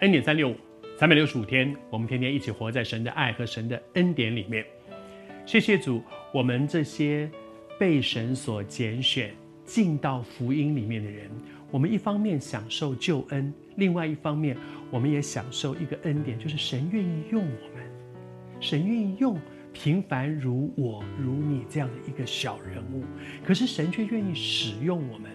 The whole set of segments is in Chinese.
恩典三六五，三百六十五天，我们天天一起活在神的爱和神的恩典里面。谢谢主，我们这些被神所拣选进到福音里面的人，我们一方面享受救恩，另外一方面，我们也享受一个恩典，就是神愿意用我们，神愿意用平凡如我如你这样的一个小人物，可是神却愿意使用我们。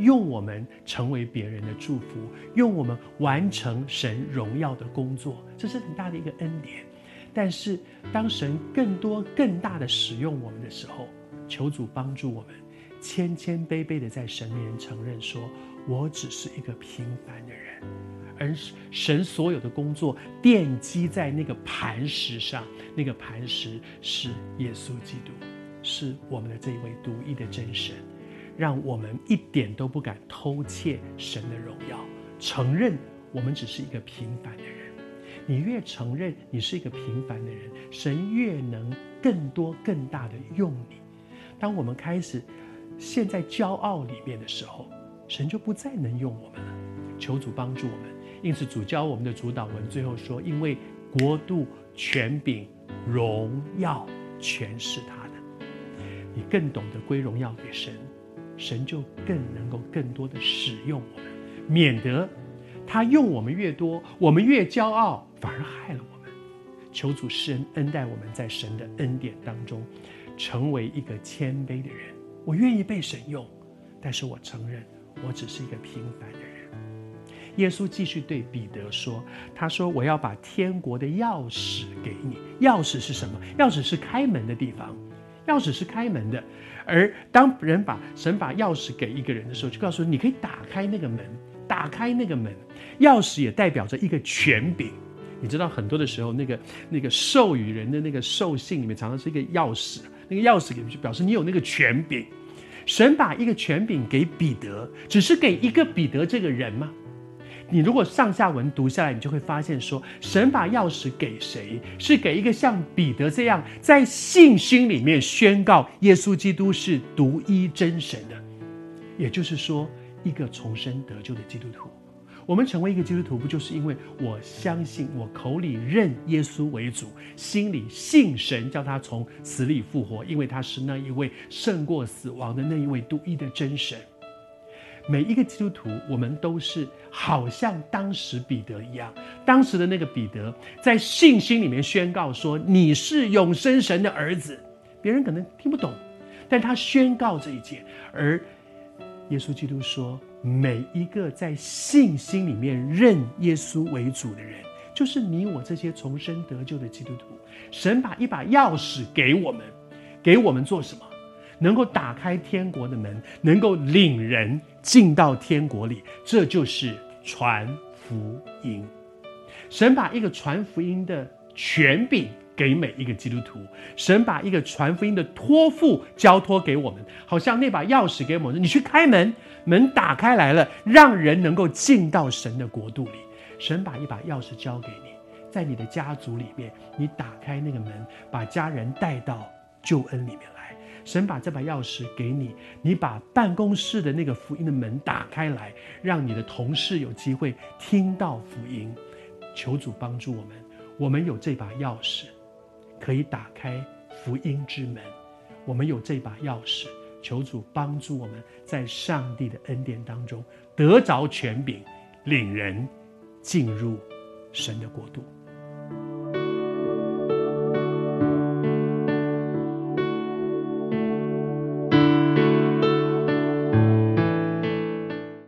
用我们成为别人的祝福，用我们完成神荣耀的工作，这是很大的一个恩典。但是，当神更多、更大的使用我们的时候，求主帮助我们，谦谦卑卑的在神面前承认说：“我只是一个平凡的人。”而神所有的工作奠基在那个磐石上，那个磐石是耶稣基督，是我们的这一位独一的真神。让我们一点都不敢偷窃神的荣耀，承认我们只是一个平凡的人。你越承认你是一个平凡的人，神越能更多更大的用你。当我们开始陷在骄傲里面的时候，神就不再能用我们了。求主帮助我们。因此，主教我们的主祷文最后说：“因为国度、权柄、荣耀，全是他的。”你更懂得归荣耀给神。神就更能够更多的使用我们，免得他用我们越多，我们越骄傲，反而害了我们。求主施恩恩待我们，在神的恩典当中，成为一个谦卑的人。我愿意被神用，但是我承认我只是一个平凡的人。耶稣继续对彼得说：“他说我要把天国的钥匙给你，钥匙是什么？钥匙是开门的地方。”钥匙是开门的，而当人把神把钥匙给一个人的时候，就告诉你，可以打开那个门，打开那个门。钥匙也代表着一个权柄。你知道，很多的时候，那个那个授予人的那个授信里面，常常是一个钥匙。那个钥匙给就表示你有那个权柄。神把一个权柄给彼得，只是给一个彼得这个人吗？你如果上下文读下来，你就会发现说，神把钥匙给谁？是给一个像彼得这样在信心里面宣告耶稣基督是独一真神的，也就是说，一个重生得救的基督徒。我们成为一个基督徒，不就是因为我相信，我口里认耶稣为主，心里信神叫他从死里复活，因为他是那一位胜过死亡的那一位独一的真神。每一个基督徒，我们都是好像当时彼得一样，当时的那个彼得在信心里面宣告说：“你是永生神的儿子。”别人可能听不懂，但他宣告这一切。而耶稣基督说：“每一个在信心里面认耶稣为主的人，就是你我这些重生得救的基督徒。神把一把钥匙给我们，给我们做什么？”能够打开天国的门，能够领人进到天国里，这就是传福音。神把一个传福音的权柄给每一个基督徒，神把一个传福音的托付交托给我们，好像那把钥匙给我们，你去开门，门打开来了，让人能够进到神的国度里。神把一把钥匙交给你，在你的家族里面，你打开那个门，把家人带到救恩里面来。神把这把钥匙给你，你把办公室的那个福音的门打开来，让你的同事有机会听到福音。求主帮助我们，我们有这把钥匙，可以打开福音之门。我们有这把钥匙，求主帮助我们在上帝的恩典当中得着权柄，领人进入神的国度。